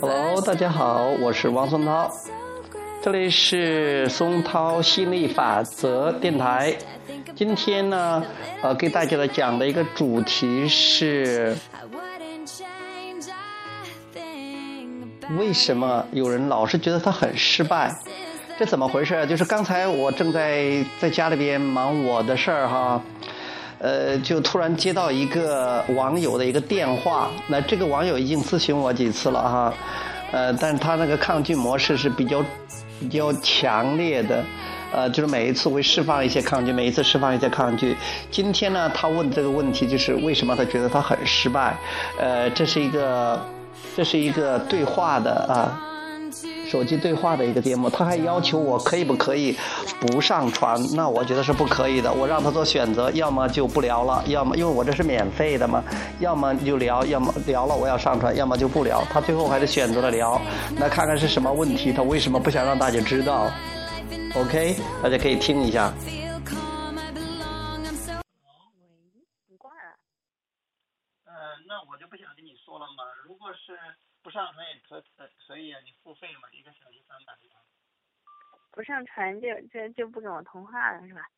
Hello，大家好，我是王松涛，这里是松涛吸引力法则电台。今天呢，呃，给大家的讲的一个主题是，为什么有人老是觉得他很失败？这怎么回事？就是刚才我正在在家里边忙我的事儿哈。呃，就突然接到一个网友的一个电话，那这个网友已经咨询我几次了哈，呃，但是他那个抗拒模式是比较比较强烈的，呃，就是每一次会释放一些抗拒，每一次释放一些抗拒。今天呢，他问这个问题就是为什么他觉得他很失败？呃，这是一个这是一个对话的啊。手机对话的一个节目，他还要求我可以不可以不上传？那我觉得是不可以的。我让他做选择，要么就不聊了，要么因为我这是免费的嘛，要么就聊，要么聊了我要上传，要么就不聊。他最后还是选择了聊，那看看是什么问题，他为什么不想让大家知道？OK，大家可以听一下。那我就不想跟你说了嘛。如果是不上传也可可可以啊，你付费嘛，一个小时三百。不上传就就就不跟我通话了是吧？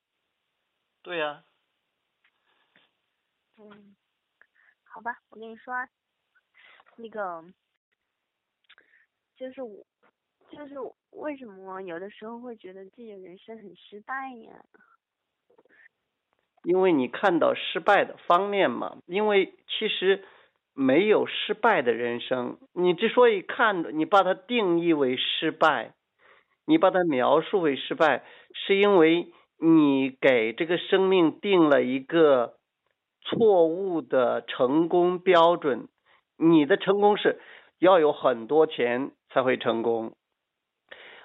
对呀。嗯，好吧，我跟你说，那个就是我，就是为什么有的时候会觉得自己人生很失败呀？因为你看到失败的方面嘛，因为其实没有失败的人生。你之所以看，你把它定义为失败，你把它描述为失败，是因为你给这个生命定了一个错误的成功标准。你的成功是要有很多钱才会成功，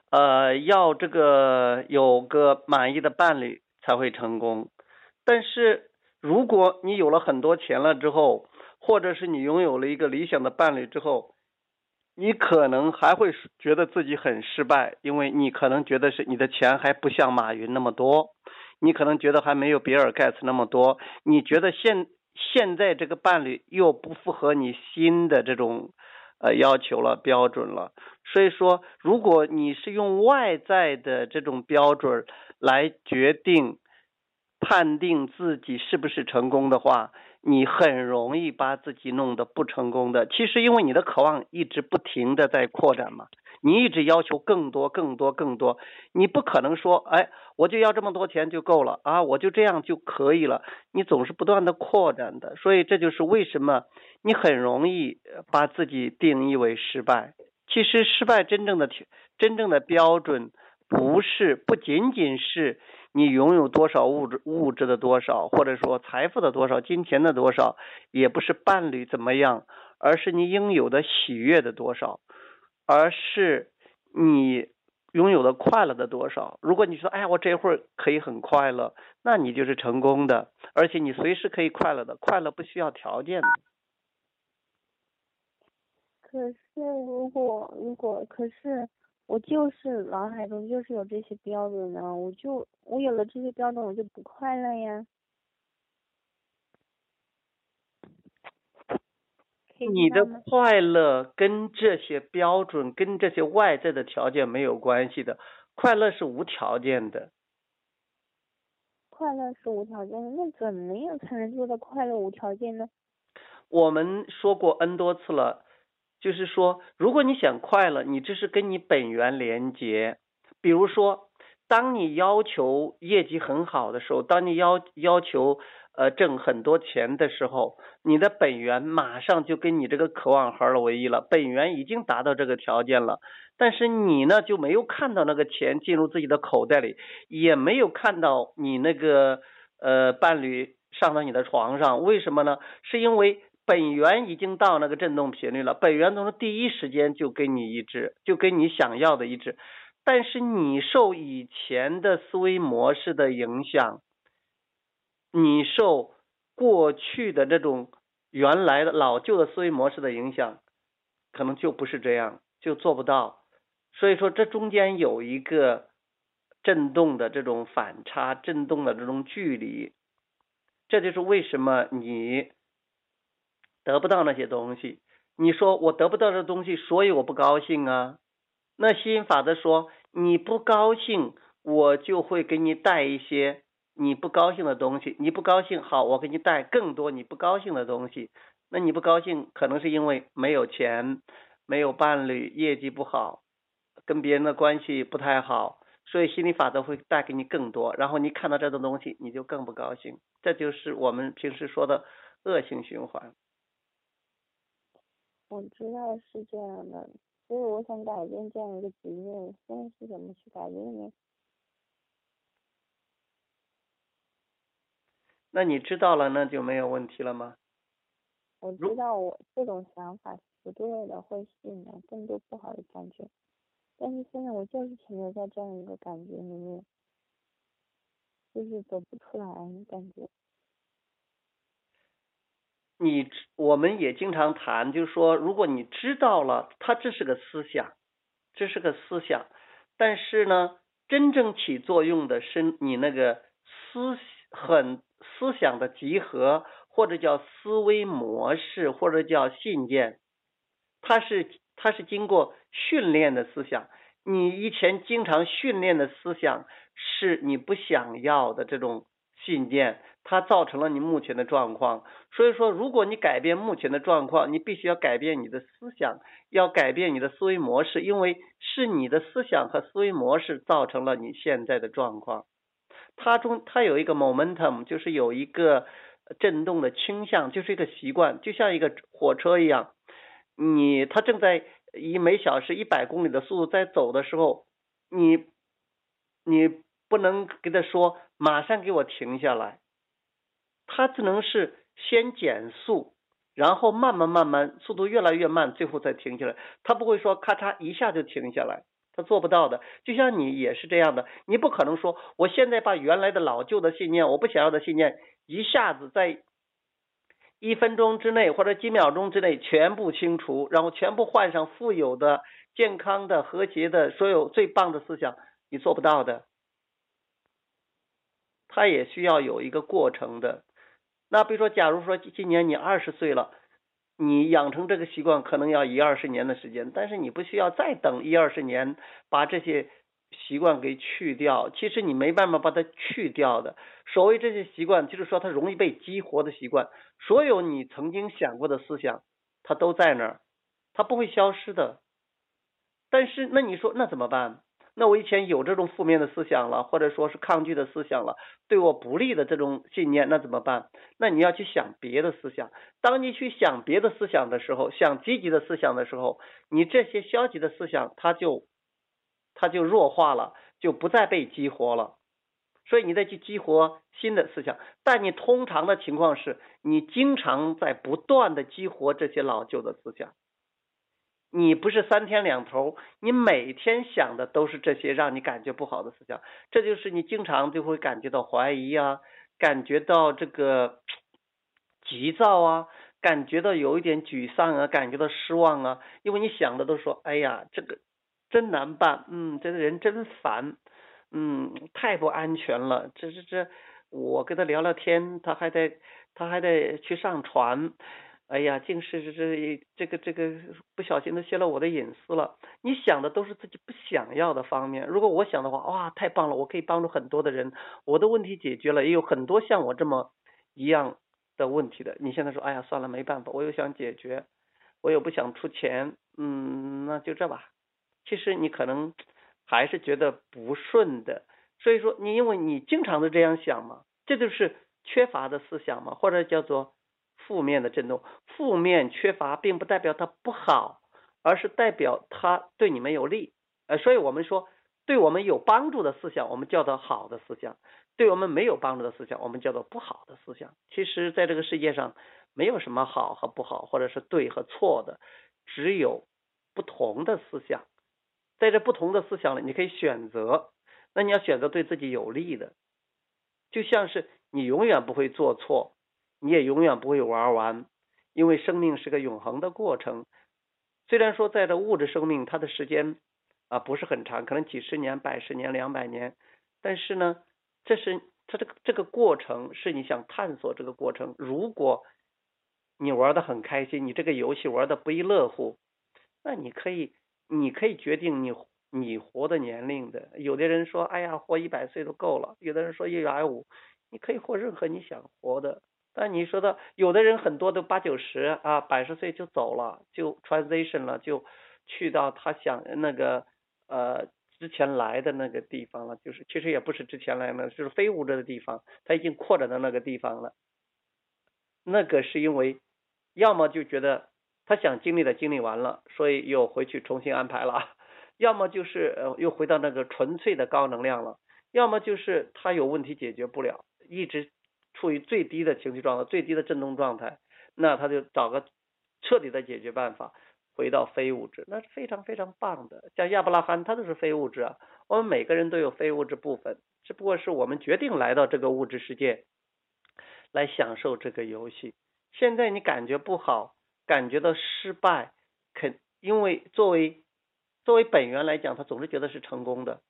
呃，要这个有个满意的伴侣才会成功。但是，如果你有了很多钱了之后，或者是你拥有了一个理想的伴侣之后，你可能还会觉得自己很失败，因为你可能觉得是你的钱还不像马云那么多，你可能觉得还没有比尔盖茨那么多，你觉得现现在这个伴侣又不符合你新的这种呃要求了标准了，所以说，如果你是用外在的这种标准来决定。判定自己是不是成功的话，你很容易把自己弄得不成功的。其实因为你的渴望一直不停的在扩展嘛，你一直要求更多、更多、更多，你不可能说，哎，我就要这么多钱就够了啊，我就这样就可以了。你总是不断的扩展的，所以这就是为什么你很容易把自己定义为失败。其实失败真正的真正的标准不是不仅仅是。你拥有多少物质物质的多少，或者说财富的多少，金钱的多少，也不是伴侣怎么样，而是你应有的喜悦的多少，而是你拥有的快乐的多少。如果你说，哎呀，我这会儿可以很快乐，那你就是成功的，而且你随时可以快乐的，快乐不需要条件的。可是，如果如果可是。我就是脑海中就是有这些标准呢，我就我有了这些标准，我就不快乐呀。你的快乐跟这些标准、跟这些外在的条件没有关系的，快乐是无条件的。快乐是无条件的，那怎么样才能做到快乐无条件呢？我们说过 N 多次了。就是说，如果你想快乐，你这是跟你本源连接。比如说，当你要求业绩很好的时候，当你要要求呃挣很多钱的时候，你的本源马上就跟你这个渴望合二为一了。本源已经达到这个条件了，但是你呢就没有看到那个钱进入自己的口袋里，也没有看到你那个呃伴侣上到你的床上。为什么呢？是因为。本源已经到那个振动频率了，本源从第一时间就跟你一致，就跟你想要的一致。但是你受以前的思维模式的影响，你受过去的这种原来的老旧的思维模式的影响，可能就不是这样，就做不到。所以说，这中间有一个振动的这种反差，振动的这种距离，这就是为什么你。得不到那些东西。你说我得不到这东西，所以我不高兴啊。那吸引法则说，你不高兴，我就会给你带一些你不高兴的东西。你不高兴，好，我给你带更多你不高兴的东西。那你不高兴，可能是因为没有钱，没有伴侣，业绩不好，跟别人的关系不太好，所以心理法则会带给你更多。然后你看到这种东西，你就更不高兴。这就是我们平时说的恶性循环。我知道是这样的，所以我想改变这样一个局面，现在是怎么去改变呢？那你知道了，那就没有问题了吗？我知道我这种想法是不对的，会吸引来更多不好的感觉，但是现在我就是停留在这样一个感觉里面，就是走不出来感觉。你我们也经常谈，就是说，如果你知道了，它这是个思想，这是个思想，但是呢，真正起作用的是你那个思很思想的集合，或者叫思维模式，或者叫信念，它是它是经过训练的思想，你以前经常训练的思想是你不想要的这种信念。它造成了你目前的状况，所以说，如果你改变目前的状况，你必须要改变你的思想，要改变你的思维模式，因为是你的思想和思维模式造成了你现在的状况。它中它有一个 momentum，就是有一个震动的倾向，就是一个习惯，就像一个火车一样，你它正在以每小时一百公里的速度在走的时候，你你不能给他说马上给我停下来。他只能是先减速，然后慢慢慢慢速度越来越慢，最后再停下来。他不会说咔嚓一下就停下来，他做不到的。就像你也是这样的，你不可能说我现在把原来的老旧的信念，我不想要的信念，一下子在一分钟之内或者几秒钟之内全部清除，然后全部换上富有的、健康的、和谐的所有最棒的思想，你做不到的。它也需要有一个过程的。那比如说，假如说今年你二十岁了，你养成这个习惯可能要一二十年的时间，但是你不需要再等一二十年把这些习惯给去掉。其实你没办法把它去掉的。所谓这些习惯，就是说它容易被激活的习惯。所有你曾经想过的思想，它都在那儿，它不会消失的。但是那你说那怎么办？那我以前有这种负面的思想了，或者说是抗拒的思想了，对我不利的这种信念，那怎么办？那你要去想别的思想。当你去想别的思想的时候，想积极的思想的时候，你这些消极的思想，它就它就弱化了，就不再被激活了。所以你再去激活新的思想，但你通常的情况是你经常在不断的激活这些老旧的思想。你不是三天两头，你每天想的都是这些让你感觉不好的思想，这就是你经常就会感觉到怀疑啊，感觉到这个急躁啊，感觉到有一点沮丧啊，感觉到失望啊，因为你想的都说，哎呀，这个真难办，嗯，这个人真烦，嗯，太不安全了，这这这，我跟他聊聊天，他还得他还得去上船。哎呀，竟是这这这个这个不小心的泄露我的隐私了。你想的都是自己不想要的方面。如果我想的话，哇，太棒了，我可以帮助很多的人，我的问题解决了，也有很多像我这么一样的问题的。你现在说，哎呀，算了，没办法，我又想解决，我又不想出钱，嗯，那就这吧。其实你可能还是觉得不顺的，所以说你因为你经常的这样想嘛，这就是缺乏的思想嘛，或者叫做。负面的震动，负面缺乏并不代表它不好，而是代表它对你们有利。呃，所以我们说，对我们有帮助的思想，我们叫做好的思想；对我们没有帮助的思想，我们叫做不好的思想。其实，在这个世界上，没有什么好和不好，或者是对和错的，只有不同的思想。在这不同的思想里，你可以选择。那你要选择对自己有利的，就像是你永远不会做错。你也永远不会玩完，因为生命是个永恒的过程。虽然说在这物质生命，它的时间啊不是很长，可能几十年、百十年、两百年，但是呢，这是它这个这个过程是你想探索这个过程。如果你玩的很开心，你这个游戏玩的不亦乐乎，那你可以，你可以决定你你活的年龄的。有的人说，哎呀，活一百岁都够了；有的人说一百五，你可以活任何你想活的。但你说的，有的人很多都八九十啊，百十岁就走了，就 transition 了，就去到他想那个呃之前来的那个地方了，就是其实也不是之前来的，就是非物质的地方，他已经扩展到那个地方了。那个是因为，要么就觉得他想经历的经历完了，所以又回去重新安排了；要么就是呃又回到那个纯粹的高能量了；要么就是他有问题解决不了，一直。处于最低的情绪状态、最低的振动状态，那他就找个彻底的解决办法，回到非物质，那是非常非常棒的。像亚伯拉罕，他就是非物质啊。我们每个人都有非物质部分，只不过是我们决定来到这个物质世界，来享受这个游戏。现在你感觉不好，感觉到失败，肯因为作为作为本源来讲，他总是觉得是成功的，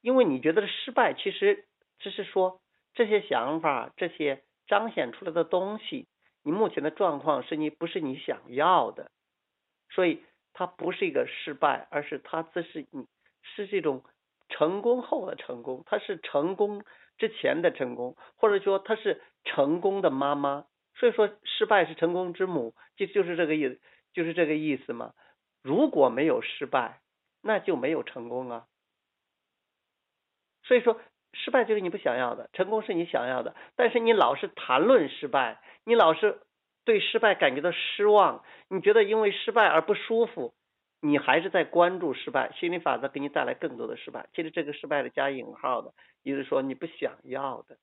因为你觉得失败，其实只是说。这些想法，这些彰显出来的东西，你目前的状况是你不是你想要的，所以它不是一个失败，而是它这是你是这种成功后的成功，它是成功之前的成功，或者说它是成功的妈妈，所以说失败是成功之母，就就是这个意思，就是这个意思嘛。如果没有失败，那就没有成功啊，所以说。失败就是你不想要的，成功是你想要的。但是你老是谈论失败，你老是对失败感觉到失望，你觉得因为失败而不舒服，你还是在关注失败。心理法则给你带来更多的失败，其实这个失败的加引号的，意思说你不想要的。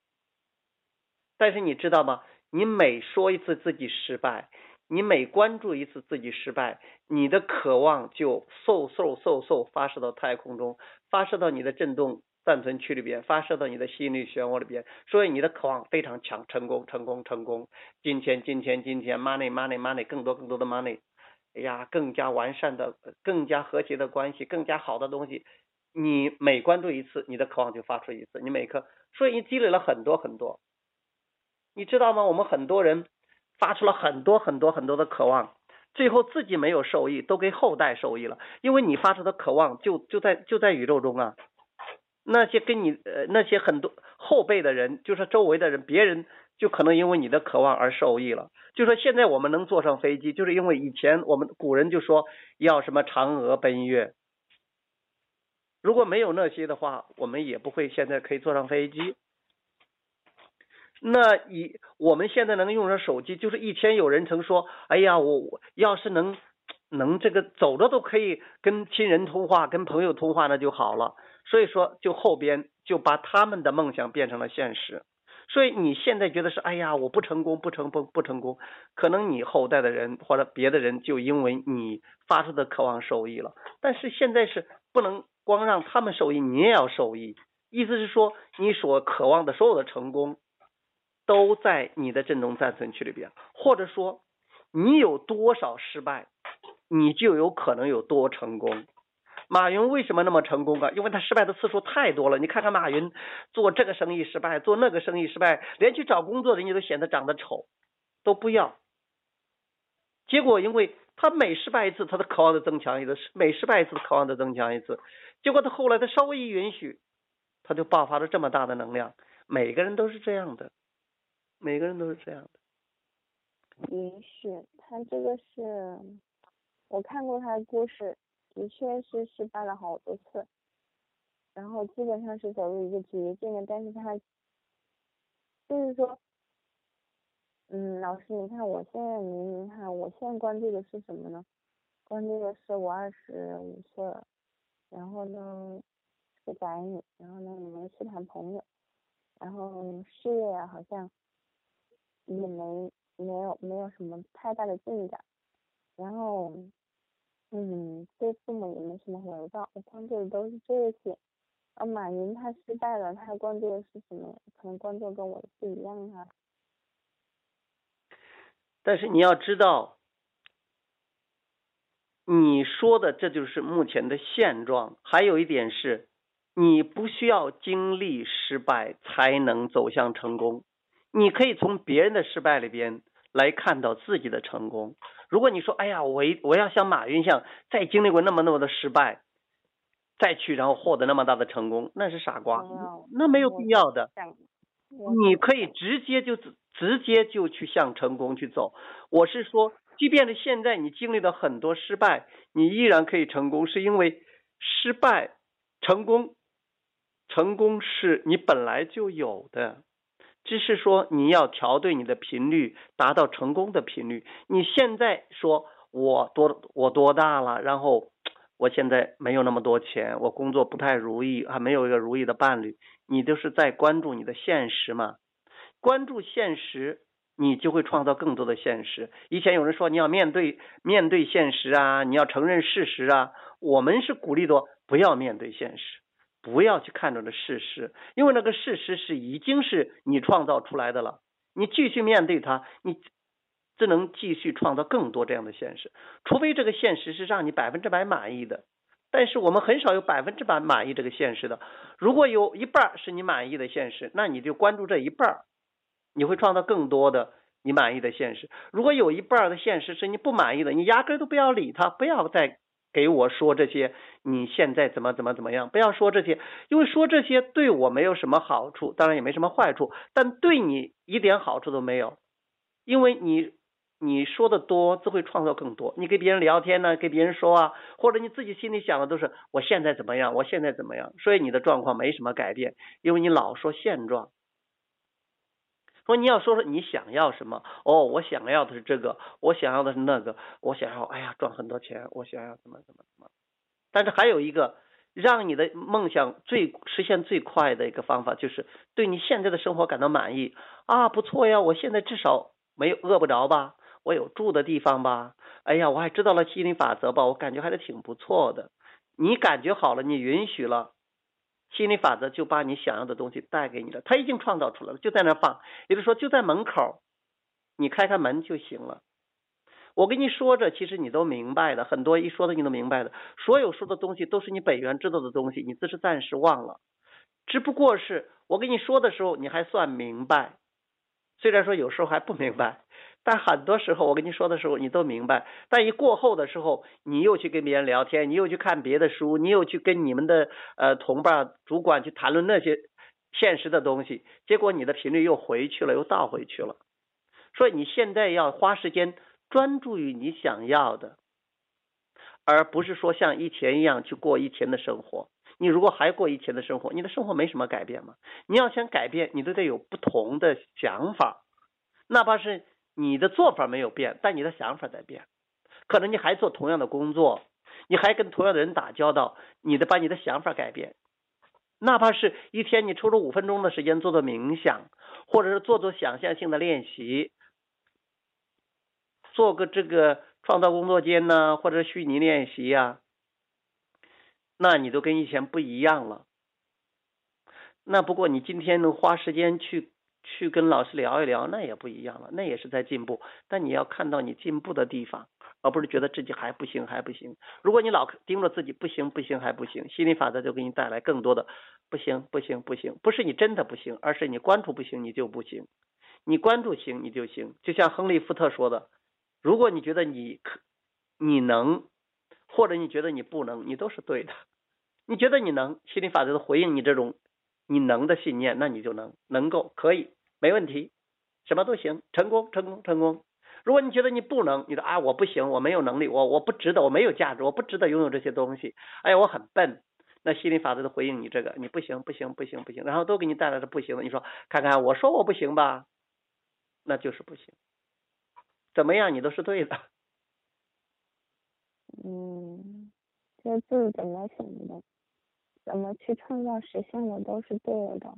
但是你知道吗？你每说一次自己失败，你每关注一次自己失败，你的渴望就嗖嗖嗖嗖发射到太空中，发射到你的振动。暂存区里边发射到你的心理漩涡里边，所以你的渴望非常强，成功，成功，成功，金钱，金钱，金钱，money，money，money，更多更多的 money，哎呀，更加完善的，更加和谐的关系，更加好的东西，你每关注一次，你的渴望就发出一次，你每颗，所以你积累了很多很多，你知道吗？我们很多人发出了很多很多很多的渴望，最后自己没有受益，都给后代受益了，因为你发出的渴望就就在就在宇宙中啊。那些跟你呃那些很多后辈的人，就是周围的人，别人就可能因为你的渴望而受益了。就说现在我们能坐上飞机，就是因为以前我们古人就说要什么嫦娥奔月，如果没有那些的话，我们也不会现在可以坐上飞机。那以我们现在能用上手机，就是以前有人曾说，哎呀，我我要是能能这个走着都可以跟亲人通话，跟朋友通话，那就好了。所以说，就后边就把他们的梦想变成了现实。所以你现在觉得是，哎呀，我不成功，不成功，不成功。可能你后代的人或者别的人就因为你发出的渴望受益了。但是现在是不能光让他们受益，你也要受益。意思是说，你所渴望的所有的成功，都在你的振动暂存区里边。或者说，你有多少失败，你就有可能有多成功。马云为什么那么成功啊？因为他失败的次数太多了。你看看马云做这个生意失败，做那个生意失败，连去找工作人家都显得长得丑，都不要。结果因为他每失败一次，他的渴望就增强一次；每失败一次，渴望就增强一次。结果他后来他稍微一允许，他就爆发了这么大的能量。每个人都是这样的，每个人都是这样的。允许他这个是，我看过他的故事。的确是失败了好多次，然后基本上是走入一个绝境的，但是他就是说，嗯，老师，你看我现在明明看，我现在关注的是什么呢？关注的是我二十五岁了，然后呢是个宅女，然后呢也没去谈朋友，然后事业啊好像也没没有没有什么太大的进展，然后。嗯，对父母也没什么回报，我关注的都是这些。啊，马云他失败了，他关注的是什么？可能关注跟我不一样啊。但是你要知道，你说的这就是目前的现状。还有一点是，你不需要经历失败才能走向成功，你可以从别人的失败里边来看到自己的成功。如果你说，哎呀，我一我要像马云一样，再经历过那么那么的失败，再去然后获得那么大的成功，那是傻瓜，那没有必要的。你可以直接就直接就去向成功去走。我是说，即便是现在你经历了很多失败，你依然可以成功，是因为失败、成功、成功是你本来就有的。只是说你要调对你的频率，达到成功的频率。你现在说我多我多大了？然后我现在没有那么多钱，我工作不太如意，还没有一个如意的伴侣。你都是在关注你的现实嘛？关注现实，你就会创造更多的现实。以前有人说你要面对面对现实啊，你要承认事实啊。我们是鼓励的，不要面对现实。不要去看着的事实，因为那个事实是已经是你创造出来的了。你继续面对它，你只能继续创造更多这样的现实。除非这个现实是让你百分之百满意的，但是我们很少有百分之百满意这个现实的。如果有一半是你满意的现实，那你就关注这一半，你会创造更多的你满意的现实。如果有一半的现实是你不满意的，你压根都不要理它，不要再。给我说这些，你现在怎么怎么怎么样？不要说这些，因为说这些对我没有什么好处，当然也没什么坏处，但对你一点好处都没有，因为你你说的多，只会创造更多。你跟别人聊天呢，跟别人说啊，或者你自己心里想的都是我现在怎么样，我现在怎么样，所以你的状况没什么改变，因为你老说现状。说你要说说你想要什么？哦，我想要的是这个，我想要的是那个，我想要哎呀赚很多钱，我想要怎么怎么怎么。但是还有一个让你的梦想最实现最快的一个方法，就是对你现在的生活感到满意啊，不错呀，我现在至少没有饿不着吧，我有住的地方吧，哎呀，我还知道了吸引力法则吧，我感觉还是挺不错的。你感觉好了，你允许了。心理法则就把你想要的东西带给你了，他已经创造出来了，就在那放，也就是说就在门口，你开开门就行了。我跟你说着，其实你都明白的，很多一说的你都明白的，所有说的东西都是你本源知道的东西，你只是暂时忘了，只不过是我跟你说的时候你还算明白，虽然说有时候还不明白。但很多时候，我跟你说的时候，你都明白。但一过后的时候，你又去跟别人聊天，你又去看别的书，你又去跟你们的呃同伴、主管去谈论那些现实的东西，结果你的频率又回去了，又倒回去了。所以你现在要花时间专注于你想要的，而不是说像以前一样去过以前的生活。你如果还过以前的生活，你的生活没什么改变嘛？你要想改变，你都得有不同的想法，哪怕是。你的做法没有变，但你的想法在变。可能你还做同样的工作，你还跟同样的人打交道，你的把你的想法改变。哪怕是一天你抽出五分钟的时间做做冥想，或者是做做想象性的练习，做个这个创造工作间呢，或者虚拟练习呀，那你都跟以前不一样了。那不过你今天能花时间去。去跟老师聊一聊，那也不一样了，那也是在进步。但你要看到你进步的地方，而不是觉得自己还不行，还不行。如果你老盯着自己不行，不行，还不行，心理法则就给你带来更多的不行，不行，不行。不是你真的不行，而是你关注不行，你就不行。你关注行，你就行。就像亨利·福特说的，如果你觉得你可，你能，或者你觉得你不能，你都是对的。你觉得你能，心理法则的回应你这种。你能的信念，那你就能能够可以没问题，什么都行，成功成功成功。如果你觉得你不能，你说啊我不行，我没有能力，我我不值得，我没有价值，我不值得拥有这些东西。哎呀，我很笨。那心理法则的回应你这个，你不行不行不行不行，然后都给你带来的不行的。你说看看，我说我不行吧，那就是不行。怎么样，你都是对的。嗯，这字怎么写的？怎么去创造实现的都是对的，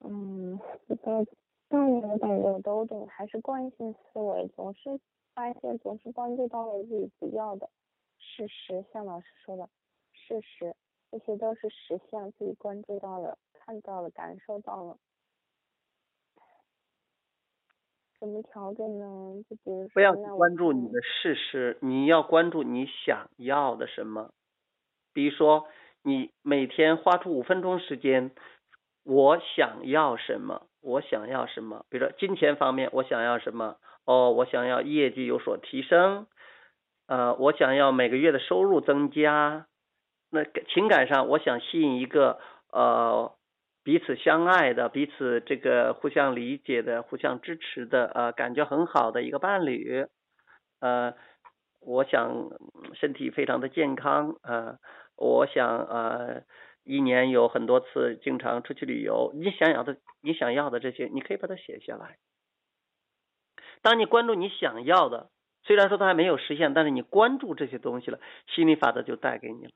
嗯，这个但我感觉我都懂，还是惯性思维，总是发现总是关注到了自己不要的事实，像老师说的，事实，这些都是实现自己关注到了、看到了、感受到了，怎么调整呢？就比如说，不要关注你的事实，你要关注你想要的什么，比如说。你每天花出五分钟时间，我想要什么？我想要什么，比如说金钱方面我想要什么，哦，我想要业绩有所提升，呃，我想要每个月的收入增加，那情感上我想吸引一个呃彼此相爱的、彼此这个互相理解的、互相支持的呃感觉很好的一个伴侣，呃，我想身体非常的健康，呃，我想呃。一年有很多次，经常出去旅游。你想要的，你想要的这些，你可以把它写下来。当你关注你想要的，虽然说它还没有实现，但是你关注这些东西了，心理法则就带给你了。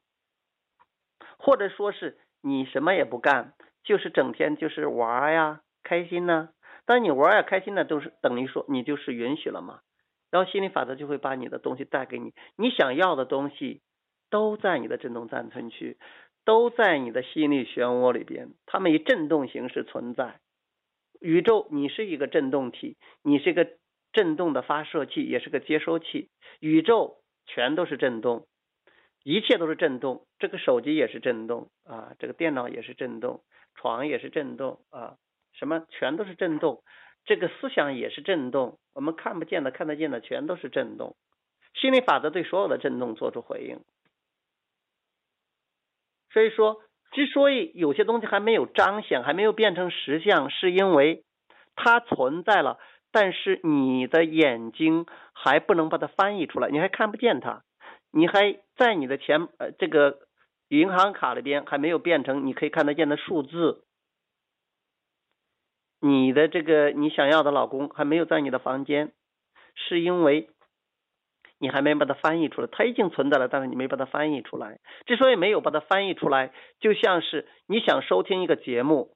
或者说是你什么也不干，就是整天就是玩呀，开心呢。当你玩呀，开心呢，都是等于说你就是允许了嘛。然后心理法则就会把你的东西带给你，你想要的东西都在你的振动暂存区。都在你的心理漩涡里边，它们以振动形式存在。宇宙，你是一个振动体，你是一个振动的发射器，也是个接收器。宇宙全都是振动，一切都是振动。这个手机也是振动啊，这个电脑也是振动，床也是振动啊，什么全都是振动。这个思想也是振动，我们看不见的、看得见的，全都是振动。心理法则对所有的振动做出回应。所以说，之所以有些东西还没有彰显，还没有变成实相，是因为它存在了，但是你的眼睛还不能把它翻译出来，你还看不见它，你还在你的钱呃这个银行卡里边还没有变成你可以看得见的数字，你的这个你想要的老公还没有在你的房间，是因为。你还没把它翻译出来，它已经存在了，但是你没把它翻译出来。之所以没有把它翻译出来，就像是你想收听一个节目，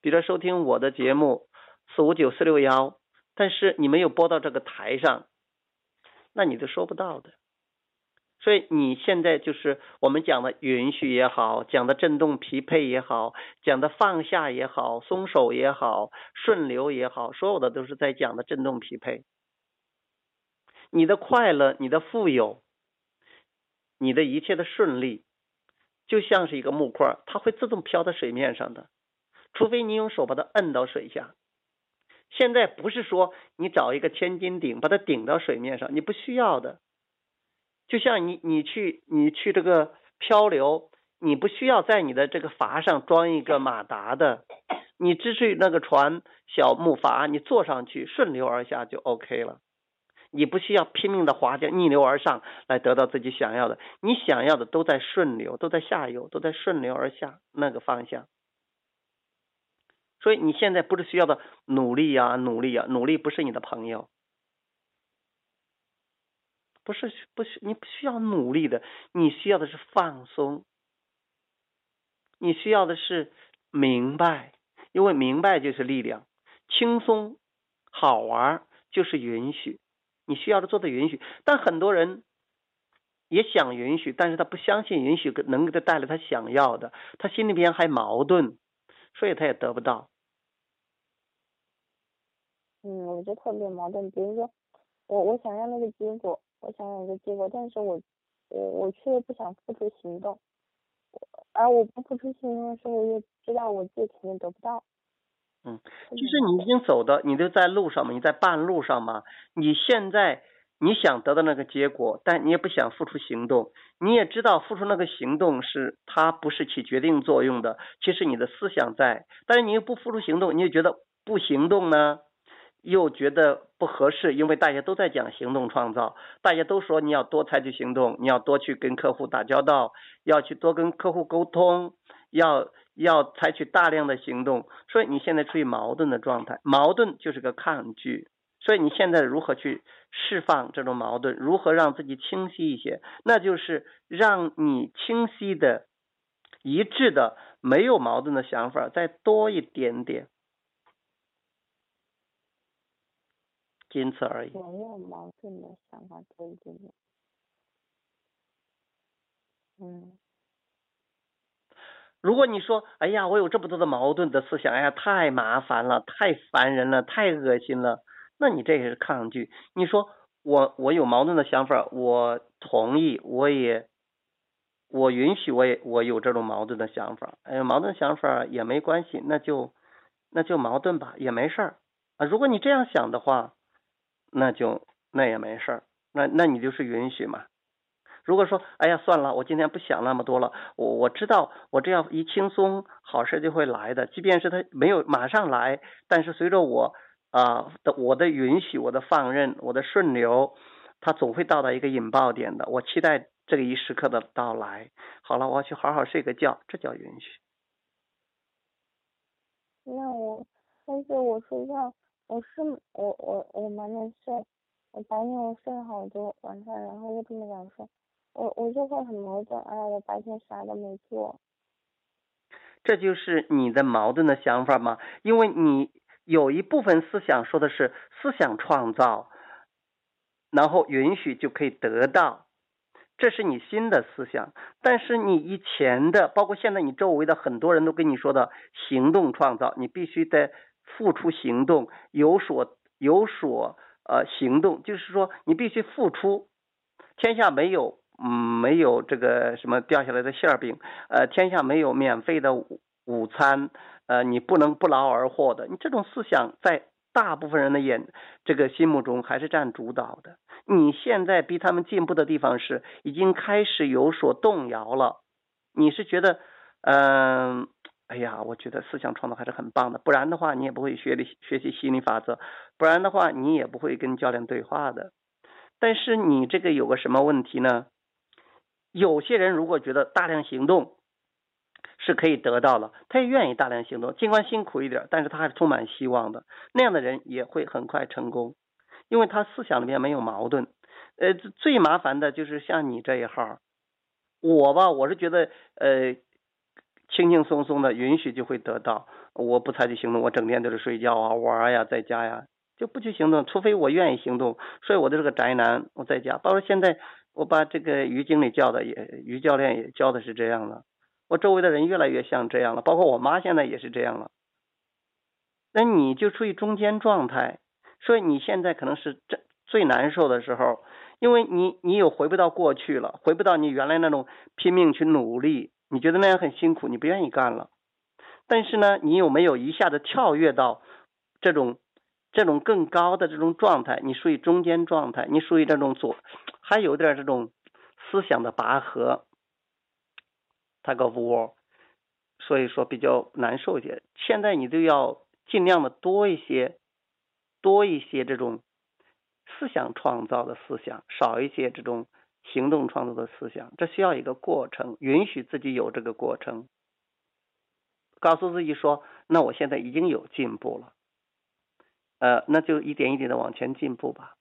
比如说收听我的节目四五九四六幺，但是你没有播到这个台上，那你就收不到的。所以你现在就是我们讲的允许也好，讲的振动匹配也好，讲的放下也好，松手也好，顺流也好，所有的都是在讲的振动匹配。你的快乐，你的富有，你的一切的顺利，就像是一个木块，它会自动飘在水面上的，除非你用手把它摁到水下。现在不是说你找一个千斤顶把它顶到水面上，你不需要的。就像你你去你去这个漂流，你不需要在你的这个筏上装一个马达的，你只是那个船小木筏，你坐上去顺流而下就 OK 了。你不需要拼命的划桨逆流而上来得到自己想要的，你想要的都在顺流，都在下游，都在顺流而下那个方向。所以你现在不是需要的努力呀，努力呀，努力不是你的朋友，不是不需你不需要努力的，你需要的是放松，你需要的是明白，因为明白就是力量，轻松好玩就是允许。你需要的做的允许，但很多人也想允许，但是他不相信允许能给他带来他想要的，他心里边还矛盾，所以他也得不到。嗯，我就特别矛盾。比如说，我我想要那个结果，我想有一个结果，但是我我我却不想付出行动，而我不付出行动的时候，我又知道我自己肯定得不到。嗯，其实你已经走的，你都在路上嘛，你在半路上嘛。你现在你想得到那个结果，但你也不想付出行动。你也知道付出那个行动是它不是起决定作用的。其实你的思想在，但是你又不付出行动，你也觉得不行动呢，又觉得不合适，因为大家都在讲行动创造，大家都说你要多采取行动，你要多去跟客户打交道，要去多跟客户沟通，要。要采取大量的行动，所以你现在处于矛盾的状态，矛盾就是个抗拒，所以你现在如何去释放这种矛盾，如何让自己清晰一些，那就是让你清晰的、一致的、没有矛盾的想法再多一点点，仅此而已。没有矛盾的想法多一点点，嗯。如果你说，哎呀，我有这么多的矛盾的思想，哎呀，太麻烦了，太烦人了，太恶心了，那你这也是抗拒。你说我我有矛盾的想法，我同意，我也我允许，我也我有这种矛盾的想法，哎，矛盾想法也没关系，那就那就矛盾吧，也没事儿啊。如果你这样想的话，那就那也没事儿，那那你就是允许嘛。如果说，哎呀，算了，我今天不想那么多了，我我知道我这样一轻松，好事就会来的。即便是他没有马上来，但是随着我啊的我的允许，我的放任，我的顺流，他总会到达一个引爆点的。我期待这个一时刻的到来。好了，我要去好好睡个觉，这叫允许。那我，但是我睡觉，我是我我我蛮能睡，我白天我睡了好多，晚上然后又这么早睡。我我就会很矛盾，哎，我白天啥都没做。这就是你的矛盾的想法吗？因为你有一部分思想说的是思想创造，然后允许就可以得到，这是你新的思想。但是你以前的，包括现在你周围的很多人都跟你说的行动创造，你必须得付出行动，有所有所呃行动，就是说你必须付出，天下没有。嗯，没有这个什么掉下来的馅饼，呃，天下没有免费的午午餐，呃，你不能不劳而获的。你这种思想在大部分人的眼这个心目中还是占主导的。你现在比他们进步的地方是已经开始有所动摇了。你是觉得，嗯，哎呀，我觉得思想创造还是很棒的，不然的话你也不会学理学习心理法则，不然的话你也不会跟教练对话的。但是你这个有个什么问题呢？有些人如果觉得大量行动是可以得到了，他也愿意大量行动，尽管辛苦一点，但是他还是充满希望的。那样的人也会很快成功，因为他思想里面没有矛盾。呃，最麻烦的就是像你这一号，我吧，我是觉得呃，轻轻松松的允许就会得到，我不采取行动，我整天都是睡觉啊、玩呀，在家呀，就不去行动，除非我愿意行动。所以我就是个宅男，我在家，包括现在。我把这个于经理教的也，于教练也教的是这样的。我周围的人越来越像这样了，包括我妈现在也是这样了。那你就处于中间状态，所以你现在可能是最最难受的时候，因为你你有回不到过去了，回不到你原来那种拼命去努力，你觉得那样很辛苦，你不愿意干了。但是呢，你有没有一下子跳跃到这种？这种更高的这种状态，你属于中间状态，你属于这种左，还有点这种思想的拔河，tug of war，所以说比较难受一些。现在你都要尽量的多一些，多一些这种思想创造的思想，少一些这种行动创造的思想。这需要一个过程，允许自己有这个过程，告诉自己说，那我现在已经有进步了。呃，那就一点一点的往前进步吧。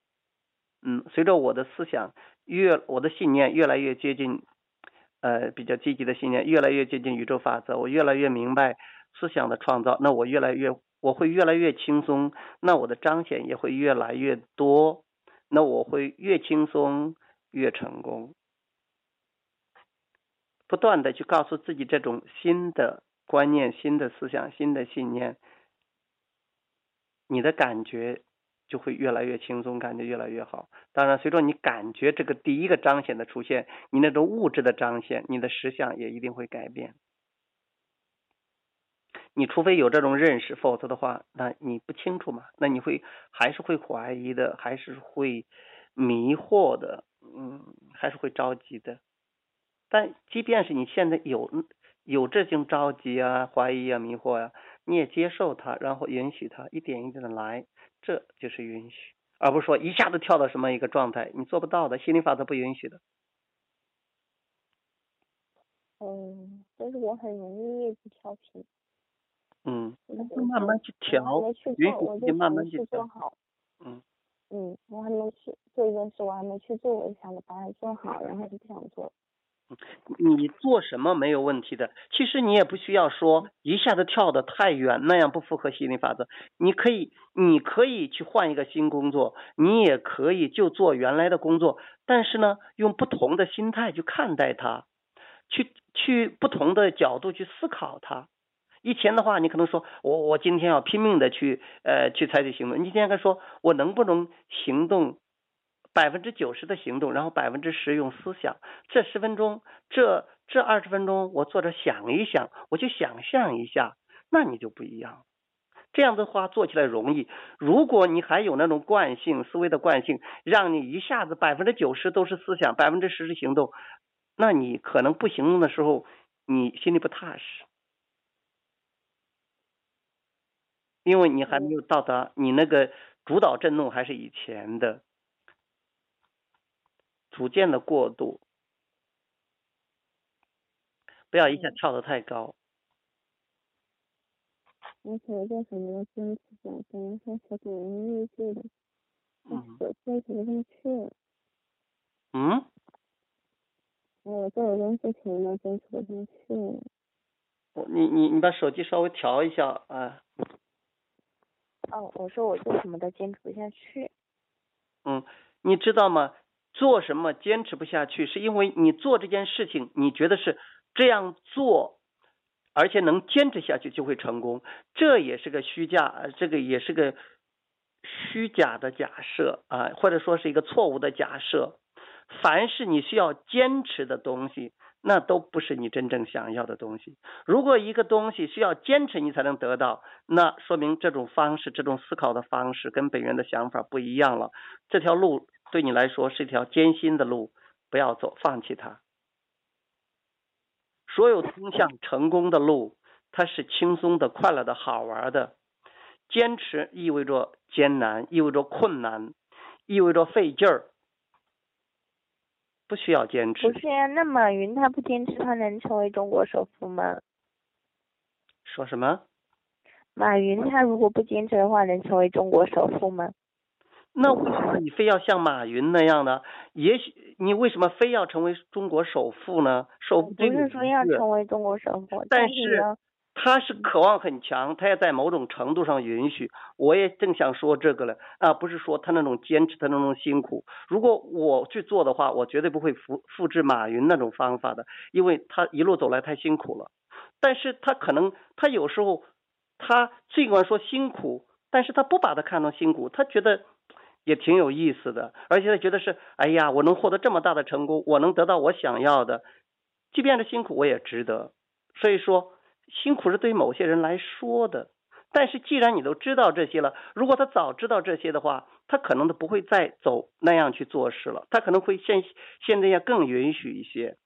嗯，随着我的思想越，我的信念越来越接近，呃，比较积极的信念越来越接近宇宙法则，我越来越明白思想的创造，那我越来越，我会越来越轻松，那我的彰显也会越来越多，那我会越轻松越成功。不断的去告诉自己这种新的观念、新的思想、新的信念。你的感觉就会越来越轻松，感觉越来越好。当然，随着你感觉这个第一个彰显的出现，你那种物质的彰显，你的实相也一定会改变。你除非有这种认识，否则的话，那你不清楚嘛？那你会还是会怀疑的，还是会迷惑的，嗯，还是会着急的。但即便是你现在有有这种着急啊、怀疑啊、迷惑呀。你也接受它，然后允许它一点一点的来，这就是允许，而不是说一下子跳到什么一个状态，你做不到的，心理法则不允许的。嗯，但是我很容易一直调皮。嗯，慢慢去调，允许你慢慢去做好。嗯。嗯，我还没去做一件事，我还没去做，我就想着把它做好，然后就不想做。你做什么没有问题的，其实你也不需要说一下子跳得太远，那样不符合心理法则。你可以，你可以去换一个新工作，你也可以就做原来的工作，但是呢，用不同的心态去看待它，去去不同的角度去思考它。以前的话，你可能说我我今天要拼命的去呃去采取行动，你今天该说我能不能行动？百分之九十的行动，然后百分之十用思想。这十分钟，这这二十分钟，我坐着想一想，我就想象一下，那你就不一样。这样的话做起来容易。如果你还有那种惯性思维的惯性，让你一下子百分之九十都是思想，百分之十是行动，那你可能不行动的时候，你心里不踏实，因为你还没有到达你那个主导震动还是以前的，逐渐的过渡。不要一下跳得太高。而且我坚持下，可能他是给人励志的，我坚持不下去。嗯？我做的东西可能坚持不下去。我你你你把手机稍微调一下啊。哦，我说我做什么都坚持不下去。嗯，你知道吗？做什么坚持不下去，是因为你做这件事情，你觉得是。这样做，而且能坚持下去就会成功，这也是个虚假，这个也是个虚假的假设啊，或者说是一个错误的假设。凡是你需要坚持的东西，那都不是你真正想要的东西。如果一个东西需要坚持你才能得到，那说明这种方式、这种思考的方式跟本源的想法不一样了。这条路对你来说是一条艰辛的路，不要走，放弃它。所有通向成功的路，它是轻松的、快乐的、好玩的。坚持意味着艰难，意味着困难，意味着费劲儿。不需要坚持。不是呀，那马云他不坚持，他能成为中国首富吗？说什么？马云他如果不坚持的话，能成为中国首富吗？那为什么你非要像马云那样呢？也许你为什么非要成为中国首富呢？首富不是说要成为中国首富，但是他是渴望很强，他也在某种程度上允许。我也正想说这个了啊，不是说他那种坚持，他那种辛苦。如果我去做的话，我绝对不会复复制马云那种方法的，因为他一路走来太辛苦了。但是他可能他有时候他尽管说辛苦，但是他不把它看成辛苦，他觉得。也挺有意思的，而且他觉得是，哎呀，我能获得这么大的成功，我能得到我想要的，即便是辛苦，我也值得。所以说，辛苦是对某些人来说的。但是既然你都知道这些了，如果他早知道这些的话，他可能都不会再走那样去做事了，他可能会现现在要更允许一些。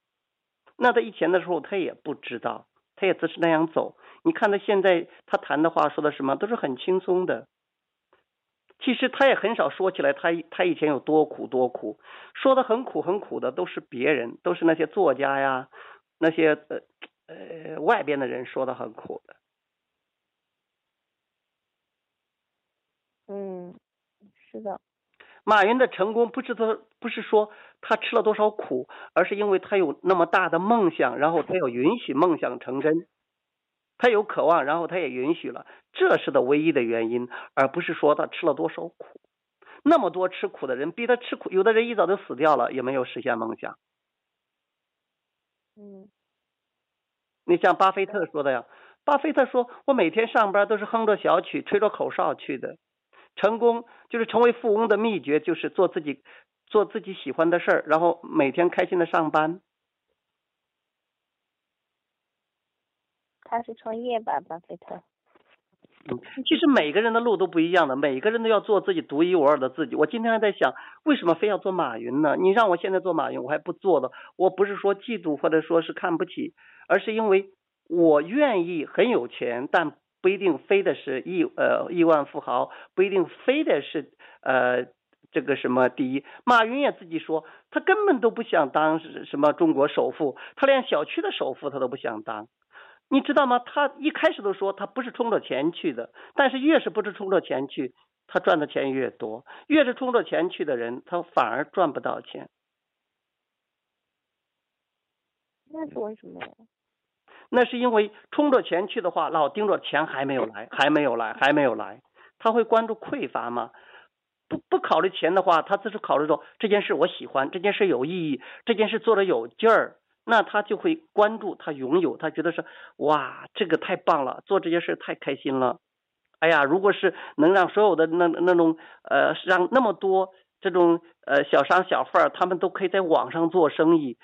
那他以前的时候他也不知道，他也只是那样走。你看他现在他谈的话说的什么，都是很轻松的。其实他也很少说起来，他他以前有多苦多苦，说的很苦很苦的都是别人，都是那些作家呀，那些呃呃外边的人说的很苦的。嗯，是的。马云的成功不是说不是说他吃了多少苦，而是因为他有那么大的梦想，然后他要允许梦想成真。他有渴望，然后他也允许了，这是的唯一的原因，而不是说他吃了多少苦。那么多吃苦的人，逼他吃苦，有的人一早就死掉了，也没有实现梦想。嗯。你像巴菲特说的呀，巴菲特说：“我每天上班都是哼着小曲，吹着口哨去的。成功就是成为富翁的秘诀，就是做自己，做自己喜欢的事儿，然后每天开心的上班。”他是创业吧，巴菲特。嗯，其实每个人的路都不一样的，每个人都要做自己独一无二的自己。我今天还在想，为什么非要做马云呢？你让我现在做马云，我还不做的。我不是说嫉妒或者说是看不起，而是因为我愿意很有钱，但不一定非的是亿呃亿万富豪，不一定非的是呃这个什么第一。马云也自己说，他根本都不想当什么中国首富，他连小区的首富他都不想当。你知道吗？他一开始都说他不是冲着钱去的，但是越是不是冲着钱去，他赚的钱越多。越是冲着钱去的人，他反而赚不到钱。那是为什么？那是因为冲着钱去的话，老盯着钱还没有来，还没有来，还没有来，他会关注匮乏吗？不不考虑钱的话，他只是考虑说这件事我喜欢，这件事有意义，这件事做的有劲儿。那他就会关注他拥有，他觉得是哇，这个太棒了，做这件事太开心了。哎呀，如果是能让所有的那那种呃，让那么多这种呃小商小贩他们都可以在网上做生意，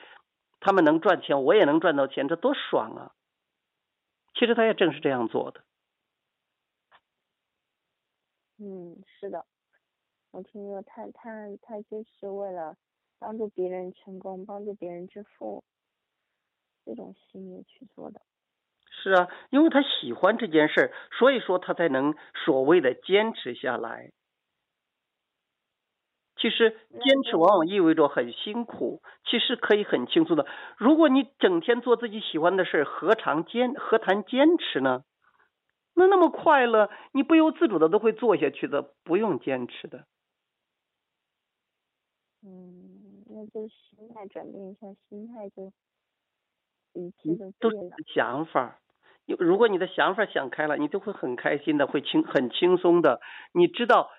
他们能赚钱，我也能赚到钱，这多爽啊！其实他也正是这样做的。嗯，是的，我听说他他他就是为了帮助别人成功，帮助别人致富，这种心理去做的。是啊，因为他喜欢这件事儿，所以说他才能所谓的坚持下来。其实坚持往往意味着很辛苦，其实可以很轻松的。如果你整天做自己喜欢的事儿，何尝坚何谈坚持呢？那那么快乐，你不由自主的都会做下去的，不用坚持的。嗯，那就心态转变一下，心态就一切都对了。想法。如果你的想法想开了，你就会很开心的，会轻很轻松的。你知道，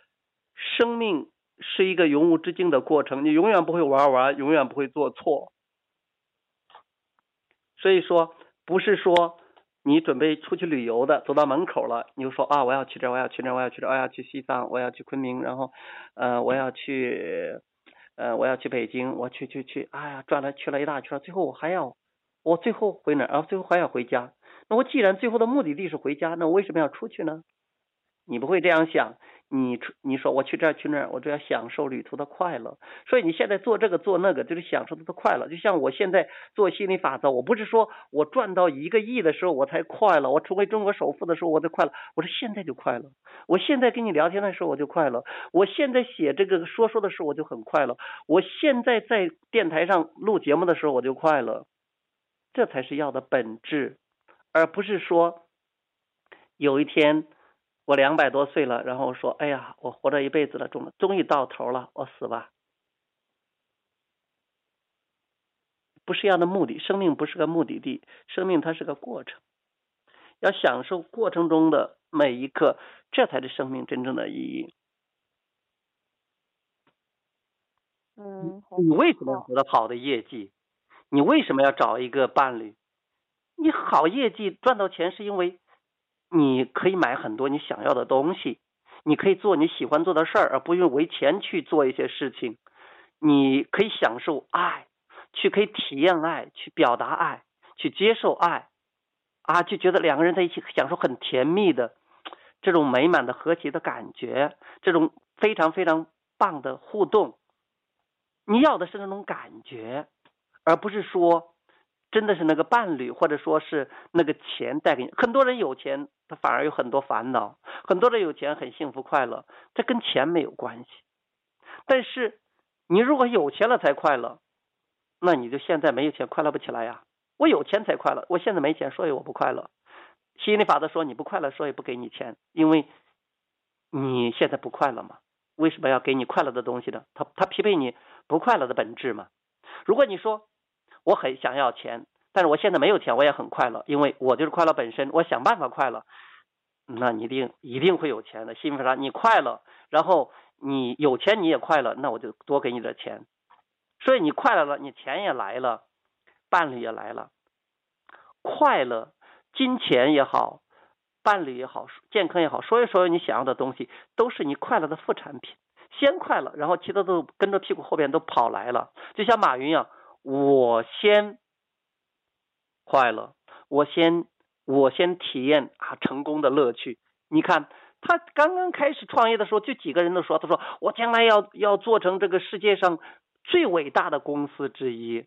生命是一个永无止境的过程，你永远不会玩完，永远不会做错。所以说，不是说你准备出去旅游的，走到门口了，你就说啊，我要去这，我要去那，我要去这，我要去西藏，我要去昆明，然后，呃，我要去，呃，我要去北京，我去去去，哎呀，转了去了一大圈，最后我还要，我最后回哪儿啊？最后还要回家。那我既然最后的目的地是回家，那我为什么要出去呢？你不会这样想，你你说我去这儿去那儿，我就要享受旅途的快乐。所以你现在做这个做那个，就是享受它的快乐。就像我现在做心理法则，我不是说我赚到一个亿的时候我才快乐，我成为中国首富的时候我才快乐，我说现在就快乐。我现在跟你聊天的时候我就快乐，我现在写这个说说的时候我就很快乐，我现在在电台上录节目的时候我就快乐，这才是要的本质。而不是说有一天我两百多岁了，然后说：“哎呀，我活着一辈子了，终终于到头了，我死吧。”不是一样的目的，生命不是个目的地，生命它是个过程，要享受过程中的每一刻，这才是生命真正的意义。嗯，你为什么要得到好的业绩？你为什么要找一个伴侣？你好业绩赚到钱是因为你可以买很多你想要的东西，你可以做你喜欢做的事儿，而不用为钱去做一些事情。你可以享受爱，去可以体验爱，去表达爱，去接受爱，啊，就觉得两个人在一起享受很甜蜜的这种美满的和谐的感觉，这种非常非常棒的互动。你要的是那种感觉，而不是说。真的是那个伴侣，或者说是那个钱带给你。很多人有钱，他反而有很多烦恼；很多人有钱很幸福快乐，这跟钱没有关系。但是你如果有钱了才快乐，那你就现在没有钱快乐不起来呀。我有钱才快乐，我现在没钱，所以我不快乐。心理法则说你不快乐，所以不给你钱，因为你现在不快乐嘛。为什么要给你快乐的东西呢？他他匹配你不快乐的本质嘛。如果你说。我很想要钱，但是我现在没有钱，我也很快乐，因为我就是快乐本身。我想办法快乐，那你一定一定会有钱的。幸福啥？你快乐，然后你有钱，你也快乐，那我就多给你点钱。所以你快乐了，你钱也来了，伴侣也来了。快乐、金钱也好，伴侣也好，健康也好，所有所有你想要的东西，都是你快乐的副产品。先快乐，然后其他都跟着屁股后边都跑来了，就像马云一样。我先快乐，我先我先体验啊成功的乐趣。你看他刚刚开始创业的时候，就几个人都说，他说我将来要要做成这个世界上最伟大的公司之一。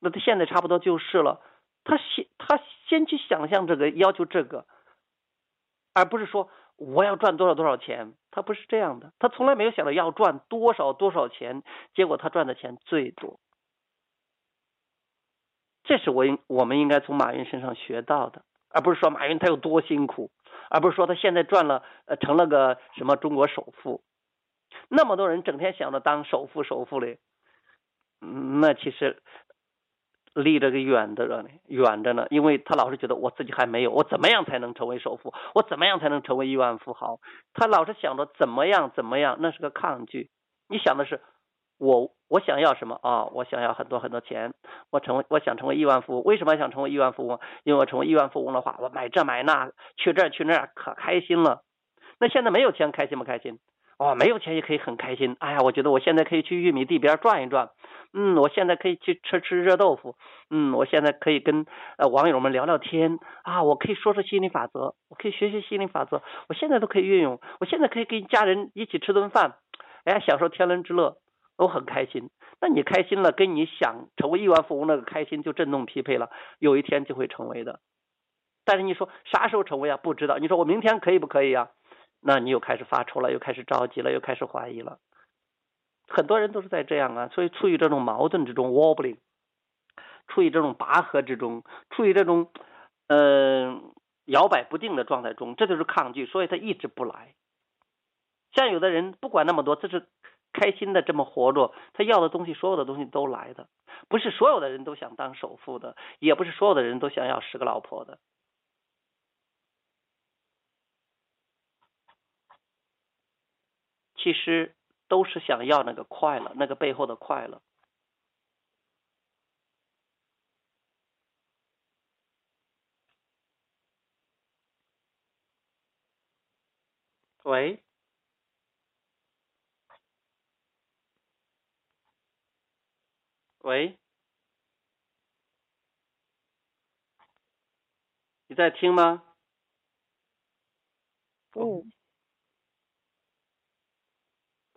那他现在差不多就是了。他先他先去想象这个，要求这个，而不是说我要赚多少多少钱。他不是这样的，他从来没有想到要赚多少多少钱，结果他赚的钱最多。这是我应我们应该从马云身上学到的，而不是说马云他有多辛苦，而不是说他现在赚了呃成了个什么中国首富，那么多人整天想着当首富首富嘞，嗯，那其实离这个远的呢，远着呢，因为他老是觉得我自己还没有，我怎么样才能成为首富？我怎么样才能成为亿万富豪？他老是想着怎么样怎么样，那是个抗拒。你想的是。我我想要什么啊？我想要很多很多钱，我成为我想成为亿万富翁。为什么想成为亿万富翁？因为我成为亿万富翁的话，我买这买那，去这去那，可开心了。那现在没有钱，开心不开心？哦，没有钱也可以很开心。哎呀，我觉得我现在可以去玉米地边转一转。嗯，我现在可以去吃吃热豆腐。嗯，我现在可以跟呃网友们聊聊天啊，我可以说说心理法则，我可以学学心理法则，我现在都可以运用。我现在可以跟家人一起吃顿饭，哎，享受天伦之乐，我很开心。那你开心了，跟你想成为亿万富翁那个开心就振动匹配了，有一天就会成为的。但是你说啥时候成为啊？不知道。你说我明天可以不可以啊？那你又开始发愁了，又开始着急了，又开始怀疑了。很多人都是在这样啊，所以处于这种矛盾之中，wobbling，处于这种拔河之中，处于这种嗯摇摆不定的状态中，这就是抗拒，所以他一直不来。像有的人不管那么多，这是开心的这么活着，他要的东西，所有的东西都来的，不是所有的人都想当首富的，也不是所有的人都想要十个老婆的。其实。都是想要那个快乐，那个背后的快乐。喂，喂，你在听吗？嗯。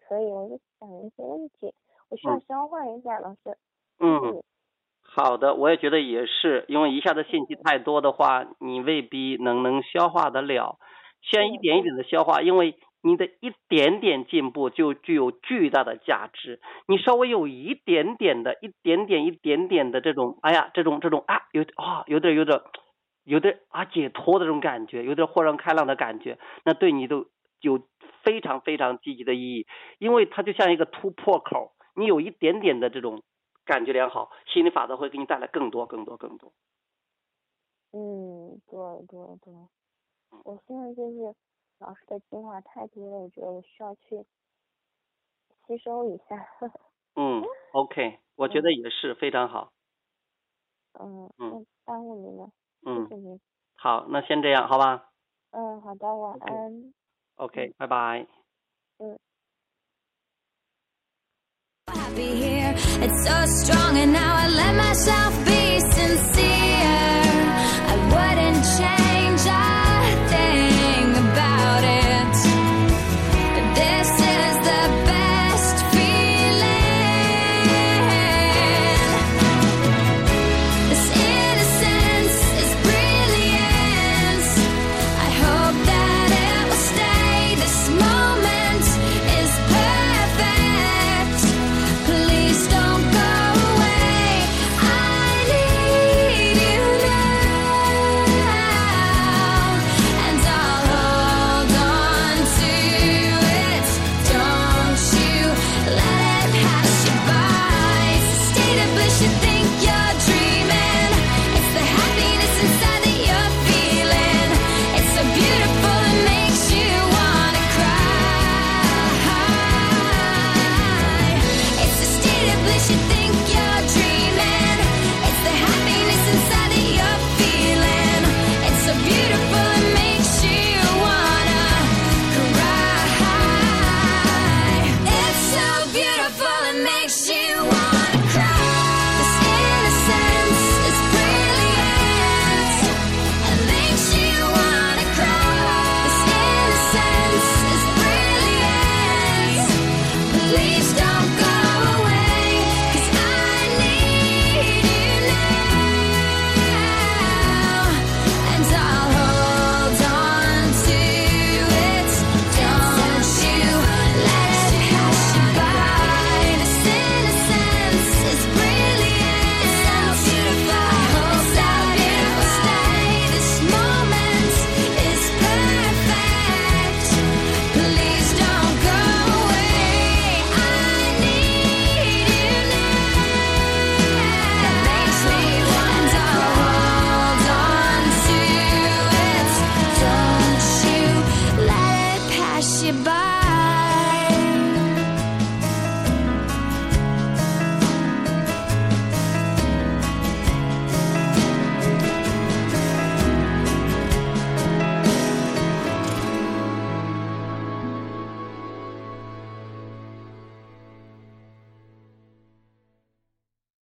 可以，我就想一些问题，我需要消化一下，老师。嗯，好的，我也觉得也是，因为一下子信息太多的话，你未必能能消化得了。先一点一点的消化，因为你的一点点进步就具有巨大的价值。你稍微有一点点的、一点点、一点点的这种，哎呀，这种这种啊，有啊，有点有点有点啊解脱的这种感觉，有点豁然开朗的感觉，那对你都有。非常非常积极的意义，因为它就像一个突破口，你有一点点的这种感觉良好，心理法则会给你带来更多更多更多。嗯，对对对，我现在就是老师的精华太多了，我觉得我需要去吸收一下。嗯，OK，我觉得也是非常好。嗯嗯，耽误你了。嗯。谢谢您。好，那先这样，好吧。嗯，好的，晚安。OK，拜拜。嗯。It's so strong and now I let myself be sincere